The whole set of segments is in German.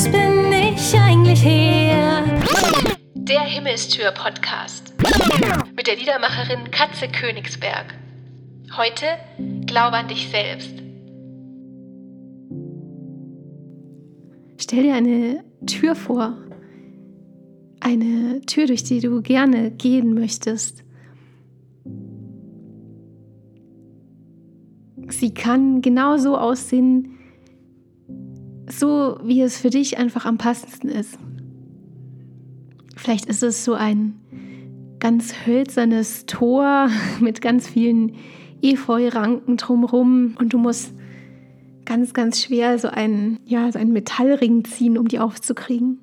Was bin ich eigentlich hier? Der Himmelstür-Podcast mit der Liedermacherin Katze Königsberg. Heute Glaube an dich selbst. Stell dir eine Tür vor. Eine Tür, durch die du gerne gehen möchtest. Sie kann genauso aussehen, so wie es für dich einfach am passendsten ist. Vielleicht ist es so ein ganz hölzernes Tor mit ganz vielen Efeu-Ranken drumherum und du musst ganz, ganz schwer so einen, ja, so einen Metallring ziehen, um die aufzukriegen.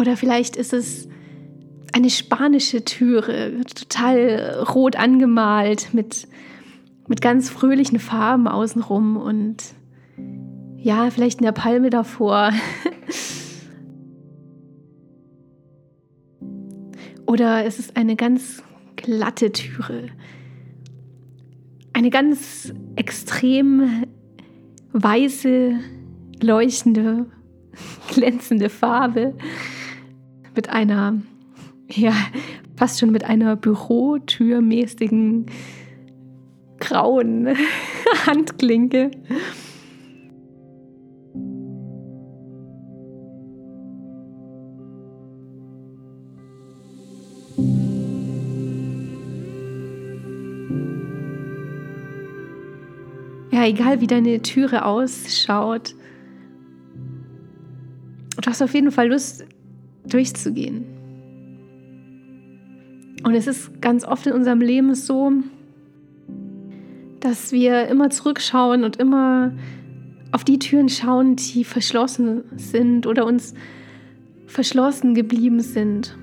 Oder vielleicht ist es eine spanische Türe, total rot angemalt, mit, mit ganz fröhlichen Farben außenrum und ja, vielleicht eine Palme davor. Oder es ist eine ganz glatte Türe. Eine ganz extrem weiße, leuchtende, glänzende Farbe mit einer ja, fast schon mit einer Bürotürmäßigen grauen Handklinke. Ja, egal wie deine Türe ausschaut, du hast auf jeden Fall Lust durchzugehen. Und es ist ganz oft in unserem Leben so, dass wir immer zurückschauen und immer auf die Türen schauen, die verschlossen sind oder uns verschlossen geblieben sind.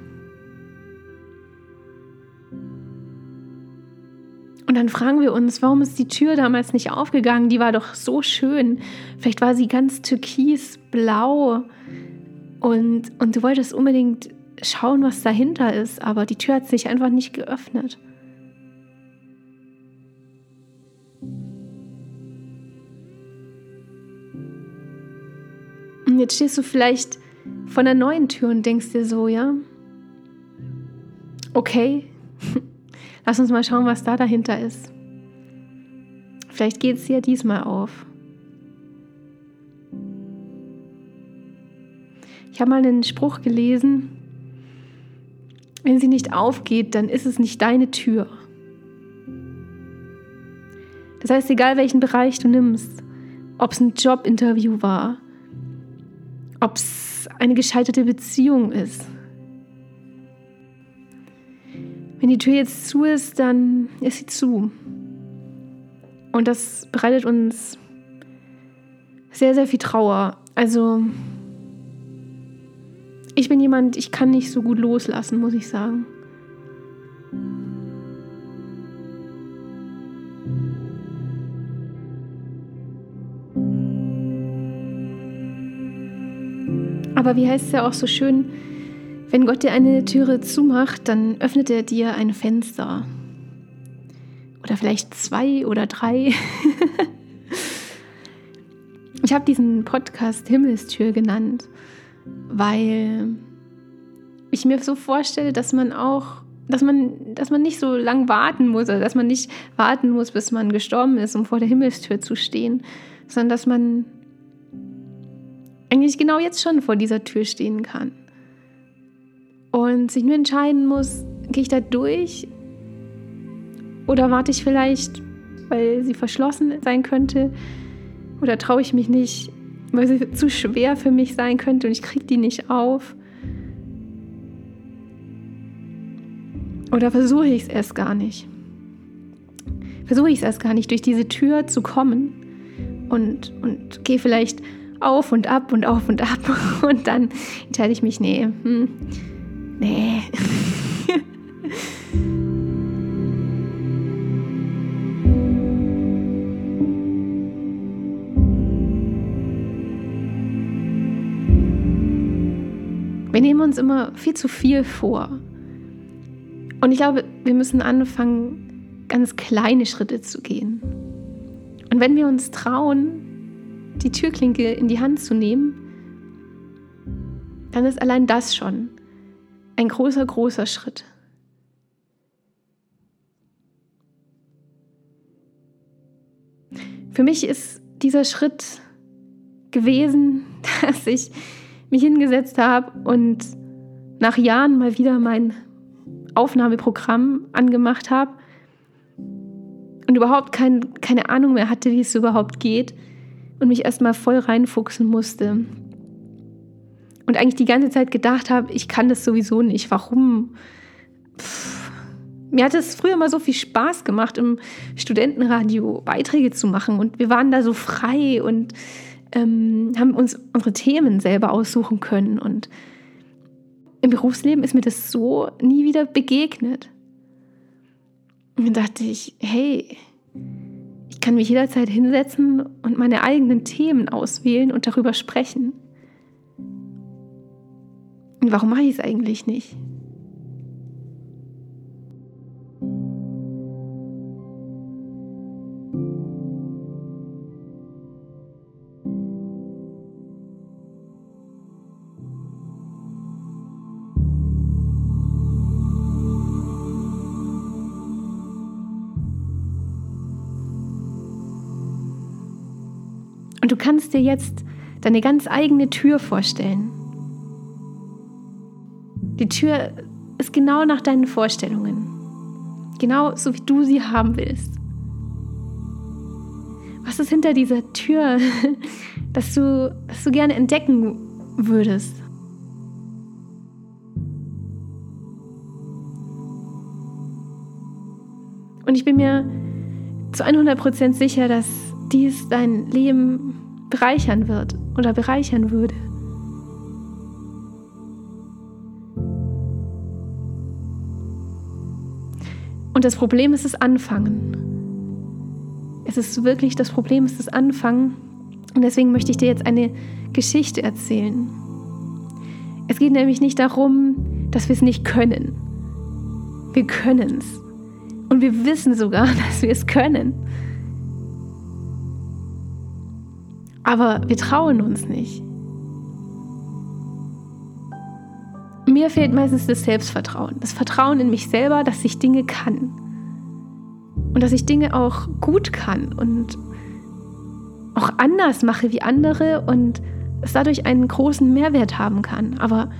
Und dann fragen wir uns, warum ist die Tür damals nicht aufgegangen? Die war doch so schön. Vielleicht war sie ganz türkisblau und, und du wolltest unbedingt schauen, was dahinter ist, aber die Tür hat sich einfach nicht geöffnet. Jetzt stehst du vielleicht vor einer neuen Tür und denkst dir so, ja, okay, lass uns mal schauen, was da dahinter ist. Vielleicht geht es dir diesmal auf. Ich habe mal einen Spruch gelesen, wenn sie nicht aufgeht, dann ist es nicht deine Tür. Das heißt, egal welchen Bereich du nimmst, ob es ein Jobinterview war, ob es eine gescheiterte Beziehung ist. Wenn die Tür jetzt zu ist, dann ist sie zu. Und das bereitet uns sehr, sehr viel Trauer. Also ich bin jemand, ich kann nicht so gut loslassen, muss ich sagen. Aber wie heißt es ja auch so schön, wenn Gott dir eine Türe zumacht, dann öffnet er dir ein Fenster. Oder vielleicht zwei oder drei. ich habe diesen Podcast Himmelstür genannt weil ich mir so vorstelle, dass man auch, dass man, dass man nicht so lang warten muss, also dass man nicht warten muss, bis man gestorben ist, um vor der Himmelstür zu stehen, sondern dass man eigentlich genau jetzt schon vor dieser Tür stehen kann. Und sich nur entscheiden muss, gehe ich da durch oder warte ich vielleicht, weil sie verschlossen sein könnte oder traue ich mich nicht, weil sie zu schwer für mich sein könnte und ich kriege die nicht auf. Oder versuche ich es erst gar nicht. Versuche ich es erst gar nicht, durch diese Tür zu kommen und, und gehe vielleicht auf und ab und auf und ab und dann entscheide ich mich, nee, hm, nee. Wir nehmen uns immer viel zu viel vor. Und ich glaube, wir müssen anfangen, ganz kleine Schritte zu gehen. Und wenn wir uns trauen, die Türklinke in die Hand zu nehmen, dann ist allein das schon ein großer, großer Schritt. Für mich ist dieser Schritt gewesen, dass ich mich hingesetzt habe und nach Jahren mal wieder mein Aufnahmeprogramm angemacht habe und überhaupt kein, keine Ahnung mehr hatte, wie es überhaupt geht und mich erstmal voll reinfuchsen musste. Und eigentlich die ganze Zeit gedacht habe, ich kann das sowieso nicht. Warum? Pff. Mir hat es früher mal so viel Spaß gemacht, im Studentenradio Beiträge zu machen. Und wir waren da so frei und ähm, haben uns unsere Themen selber aussuchen können. Und im Berufsleben ist mir das so nie wieder begegnet. Und dann dachte ich, hey, ich kann mich jederzeit hinsetzen und meine eigenen Themen auswählen und darüber sprechen. Und warum mache ich es eigentlich nicht? Und du kannst dir jetzt deine ganz eigene Tür vorstellen. Die Tür ist genau nach deinen Vorstellungen. Genau so, wie du sie haben willst. Was ist hinter dieser Tür, dass du, dass du gerne entdecken würdest? Und ich bin mir zu 100% sicher, dass dies dein Leben bereichern wird oder bereichern würde. Und das Problem ist das Anfangen. Es ist wirklich das Problem ist das Anfangen. Und deswegen möchte ich dir jetzt eine Geschichte erzählen. Es geht nämlich nicht darum, dass wir es nicht können. Wir können es. Und wir wissen sogar, dass wir es können. Aber wir trauen uns nicht. Mir fehlt meistens das Selbstvertrauen, das Vertrauen in mich selber, dass ich Dinge kann. Und dass ich Dinge auch gut kann und auch anders mache wie andere und es dadurch einen großen Mehrwert haben kann. Aber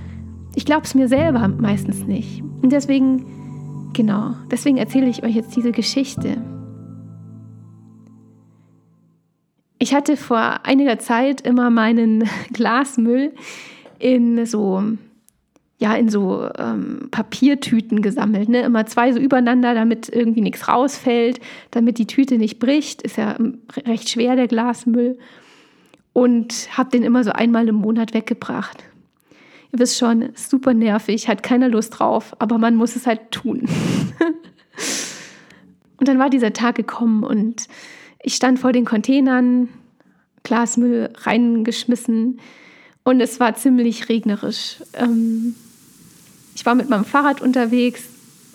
ich glaube es mir selber meistens nicht. Und deswegen, genau, deswegen erzähle ich euch jetzt diese Geschichte. Ich hatte vor einiger Zeit immer meinen Glasmüll in so ja in so ähm, Papiertüten gesammelt, ne? immer zwei so übereinander, damit irgendwie nichts rausfällt, damit die Tüte nicht bricht, ist ja ähm, recht schwer der Glasmüll und habe den immer so einmal im Monat weggebracht. Ihr wisst schon, super nervig, hat keiner Lust drauf, aber man muss es halt tun. und dann war dieser Tag gekommen und ich stand vor den Containern, Glasmüll reingeschmissen und es war ziemlich regnerisch. Ähm, ich war mit meinem Fahrrad unterwegs,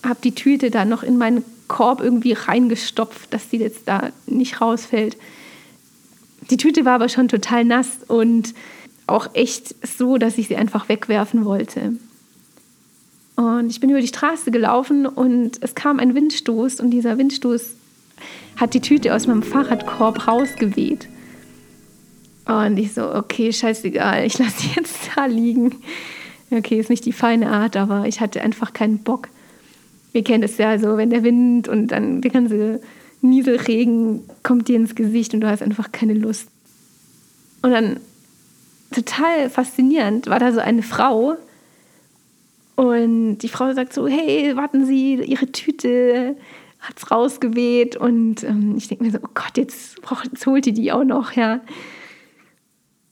habe die Tüte da noch in meinen Korb irgendwie reingestopft, dass die jetzt da nicht rausfällt. Die Tüte war aber schon total nass und auch echt so, dass ich sie einfach wegwerfen wollte. Und ich bin über die Straße gelaufen und es kam ein Windstoß und dieser Windstoß hat die Tüte aus meinem Fahrradkorb rausgeweht. Und ich so, okay, scheißegal, ich lasse die jetzt da liegen. Okay, ist nicht die feine Art, aber ich hatte einfach keinen Bock. Wir kennen es ja so, wenn der Wind und dann der ganze Nieselregen kommt dir ins Gesicht und du hast einfach keine Lust. Und dann total faszinierend war da so eine Frau und die Frau sagt so, hey, warten Sie, Ihre Tüte hat's rausgeweht und ähm, ich denke mir so, oh Gott, jetzt, jetzt holt die die auch noch, ja.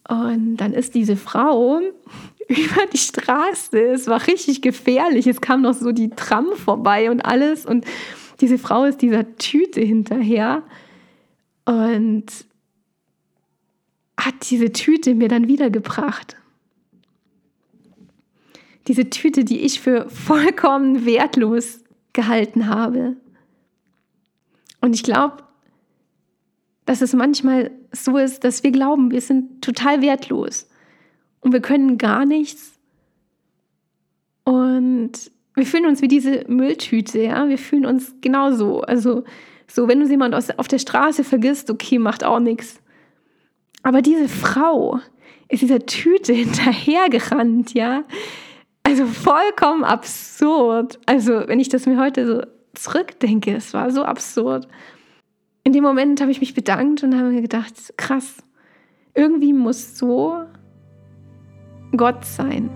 Und dann ist diese Frau über die Straße. Es war richtig gefährlich. Es kam noch so die Tram vorbei und alles. Und diese Frau ist dieser Tüte hinterher und hat diese Tüte mir dann wiedergebracht. Diese Tüte, die ich für vollkommen wertlos gehalten habe. Und ich glaube, dass es manchmal so ist, dass wir glauben, wir sind total wertlos und wir können gar nichts. Und wir fühlen uns wie diese Mülltüte, ja. Wir fühlen uns genauso. Also, so, wenn du jemand auf der Straße vergisst, okay, macht auch nichts. Aber diese Frau ist dieser Tüte hinterhergerannt, ja. Also vollkommen absurd. Also, wenn ich das mir heute so zurückdenke, es war so absurd. In dem Moment habe ich mich bedankt und habe mir gedacht, krass, irgendwie muss so Gott sein.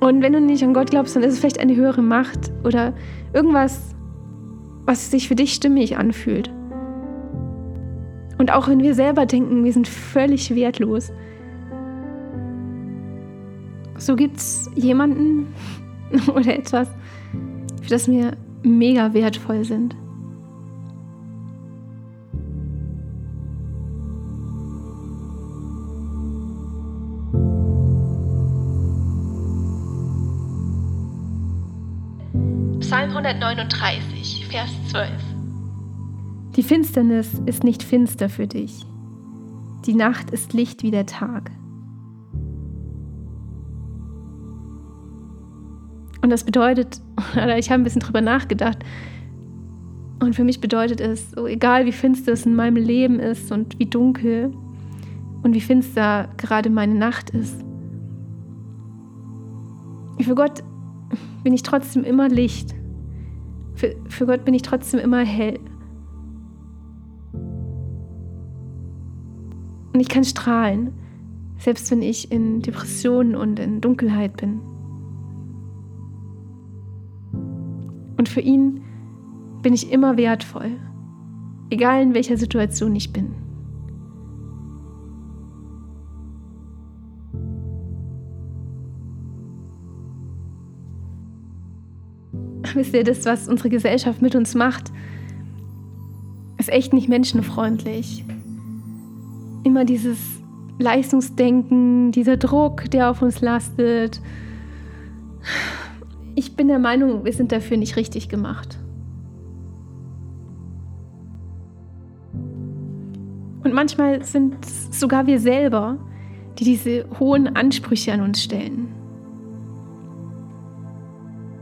Und wenn du nicht an Gott glaubst, dann ist es vielleicht eine höhere Macht oder irgendwas, was sich für dich stimmig anfühlt. Und auch wenn wir selber denken, wir sind völlig wertlos, so gibt es jemanden oder etwas, für das wir mega wertvoll sind. Psalm 139, Vers 12. Die Finsternis ist nicht finster für dich. Die Nacht ist Licht wie der Tag. Und das bedeutet, oder ich habe ein bisschen drüber nachgedacht, und für mich bedeutet es, so egal wie finster es in meinem Leben ist und wie dunkel und wie finster gerade meine Nacht ist, für Gott bin ich trotzdem immer Licht. Für, für Gott bin ich trotzdem immer hell. Und ich kann strahlen, selbst wenn ich in Depressionen und in Dunkelheit bin. Und für ihn bin ich immer wertvoll, egal in welcher Situation ich bin. Wisst ihr, das, was unsere Gesellschaft mit uns macht, ist echt nicht menschenfreundlich immer dieses Leistungsdenken, dieser Druck, der auf uns lastet. Ich bin der Meinung, wir sind dafür nicht richtig gemacht. Und manchmal sind sogar wir selber, die diese hohen Ansprüche an uns stellen.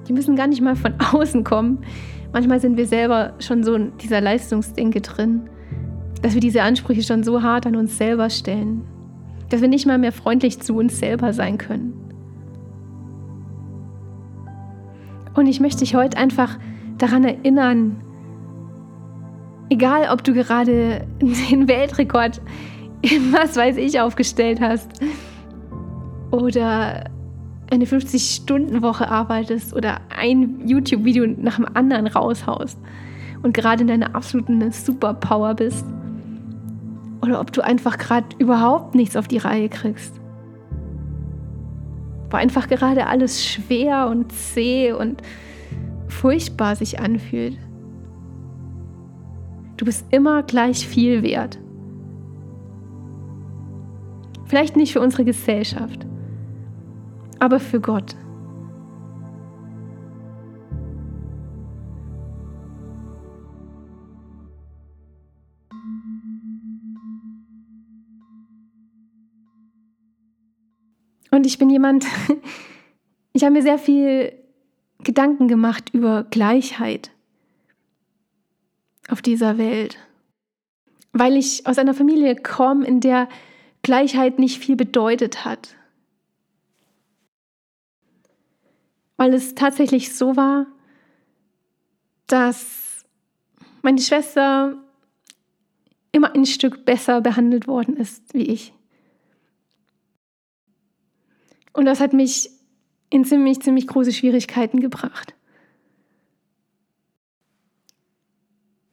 Die müssen gar nicht mal von außen kommen. Manchmal sind wir selber schon so in dieser Leistungsdenke drin dass wir diese Ansprüche schon so hart an uns selber stellen, dass wir nicht mal mehr freundlich zu uns selber sein können. Und ich möchte dich heute einfach daran erinnern, egal ob du gerade den Weltrekord in was weiß ich aufgestellt hast oder eine 50-Stunden-Woche arbeitest oder ein YouTube-Video nach dem anderen raushaust und gerade in deiner absoluten Superpower bist oder ob du einfach gerade überhaupt nichts auf die Reihe kriegst. Wo einfach gerade alles schwer und zäh und furchtbar sich anfühlt. Du bist immer gleich viel wert. Vielleicht nicht für unsere Gesellschaft, aber für Gott. Und ich bin jemand, ich habe mir sehr viel Gedanken gemacht über Gleichheit auf dieser Welt. Weil ich aus einer Familie komme, in der Gleichheit nicht viel bedeutet hat. Weil es tatsächlich so war, dass meine Schwester immer ein Stück besser behandelt worden ist wie ich. Und das hat mich in ziemlich, ziemlich große Schwierigkeiten gebracht.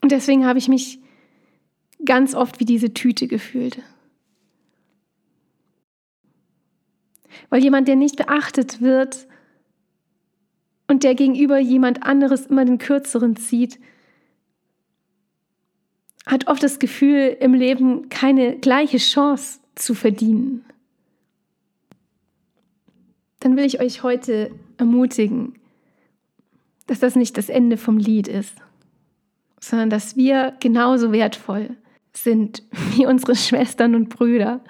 Und deswegen habe ich mich ganz oft wie diese Tüte gefühlt. Weil jemand, der nicht beachtet wird und der gegenüber jemand anderes immer den kürzeren zieht, hat oft das Gefühl, im Leben keine gleiche Chance zu verdienen dann will ich euch heute ermutigen, dass das nicht das Ende vom Lied ist. sondern dass wir genauso wertvoll sind wie unsere Schwestern und Brüder.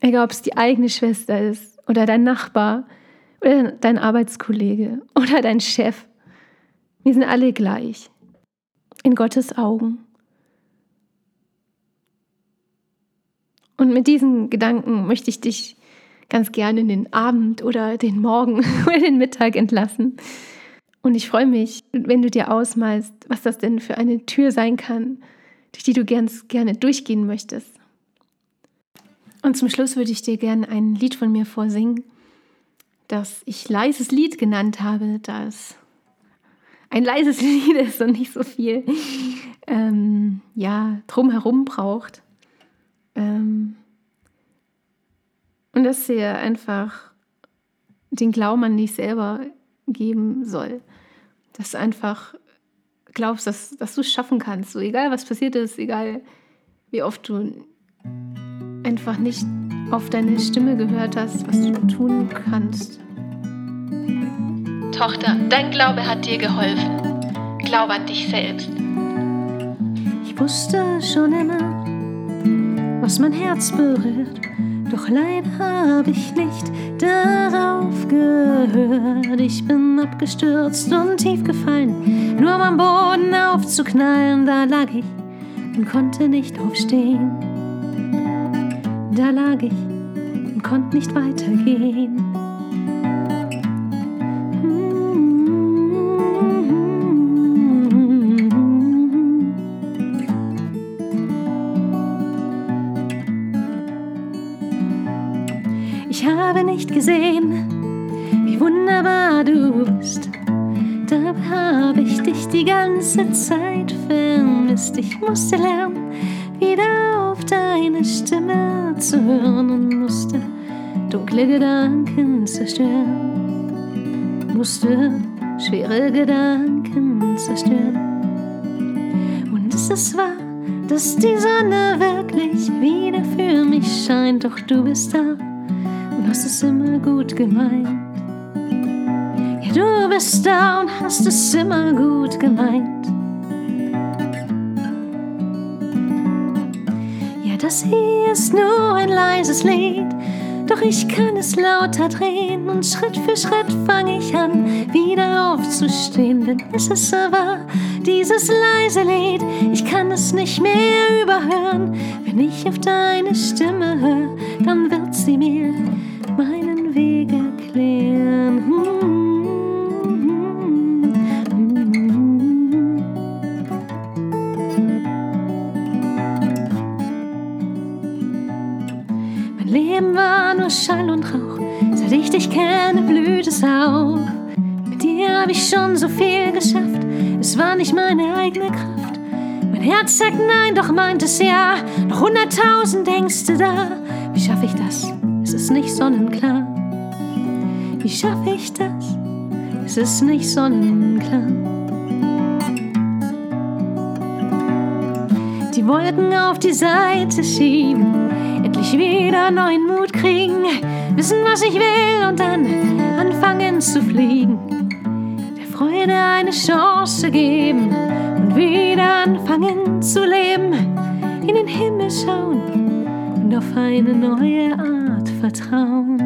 Egal, ob es die eigene Schwester ist oder dein Nachbar oder dein Arbeitskollege oder dein Chef. Wir sind alle gleich in Gottes Augen. Und mit diesen Gedanken möchte ich dich ganz gerne in den Abend oder den Morgen oder den Mittag entlassen. Und ich freue mich, wenn du dir ausmalst, was das denn für eine Tür sein kann, durch die du ganz gerne durchgehen möchtest. Und zum Schluss würde ich dir gerne ein Lied von mir vorsingen, das ich leises Lied genannt habe, das ein leises Lied ist und nicht so viel ähm, ja, drumherum braucht. Und dass dir einfach den Glauben an dich selber geben soll. Dass du einfach glaubst, dass, dass du es schaffen kannst. So egal was passiert ist, egal wie oft du einfach nicht auf deine Stimme gehört hast, was du tun kannst. Tochter, dein Glaube hat dir geholfen. Glaube an dich selbst. Ich wusste schon immer, was mein Herz berührt. Doch leider habe ich nicht darauf gehört. Ich bin abgestürzt und tief gefallen, nur um am Boden aufzuknallen. Da lag ich und konnte nicht aufstehen. Da lag ich und konnte nicht weitergehen. Gesehen, wie wunderbar du bist. Dabei habe ich dich die ganze Zeit vermisst. Ich musste lernen, wieder auf deine Stimme zu hören und musste dunkle Gedanken zerstören. Musste schwere Gedanken zerstören. Und es ist wahr, dass die Sonne wirklich wieder für mich scheint. Doch du bist da hast es immer gut gemeint. Ja, du bist da und hast es immer gut gemeint. Ja, das hier ist nur ein leises Lied. Doch ich kann es lauter drehen und Schritt für Schritt fange ich an, wieder aufzustehen. Denn es ist so wahr, dieses leise Lied, ich kann es nicht mehr überhören. Wenn ich auf deine Stimme höre, dann wird sie mir nur Schall und Rauch, seit ich dich kenne, blüht es auf. Mit dir habe ich schon so viel geschafft, es war nicht meine eigene Kraft. Mein Herz sagt nein, doch meint es ja, noch hunderttausend Ängste da. Wie schaffe ich das? Es ist nicht sonnenklar. Wie schaffe ich das? Es ist nicht sonnenklar. Die Wolken auf die Seite schieben, endlich wieder neuen kriegen, wissen, was ich will und dann anfangen zu fliegen. Der Freude eine Chance geben und wieder anfangen zu leben, in den Himmel schauen und auf eine neue Art vertrauen.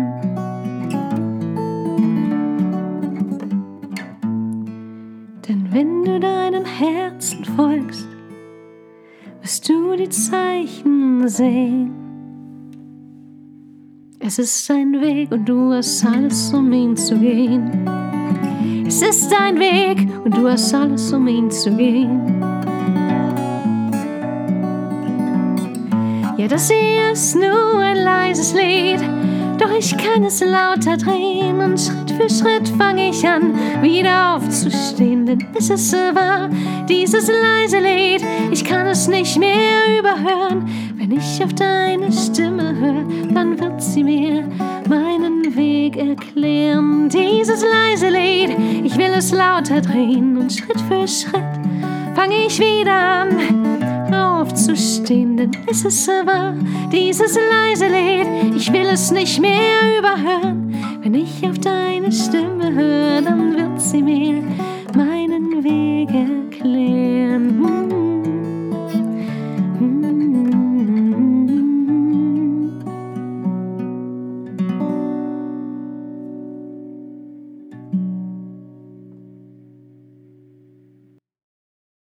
Denn wenn du deinem Herzen folgst, wirst du die Zeichen sehen. Es ist ein Weg und du hast alles, um ihn zu gehen. Es ist ein Weg und du hast alles, um ihn zu gehen. Ja, das hier ist nur ein leises Lied, doch ich kann es lauter drehen und Schritt für Schritt fange ich an, wieder aufzustehen, denn es ist wahr, dieses leise Lied, ich kann es nicht mehr überhören. Wenn ich auf deine Stimme höre, dann wird sie mir meinen Weg erklären. Dieses leise Lied, ich will es lauter drehen und Schritt für Schritt fange ich wieder an aufzustehen, denn es ist wahr, dieses leise Lied, ich will es nicht mehr überhören. Wenn ich auf deine Stimme höre, dann wird sie mir meinen Weg erklären.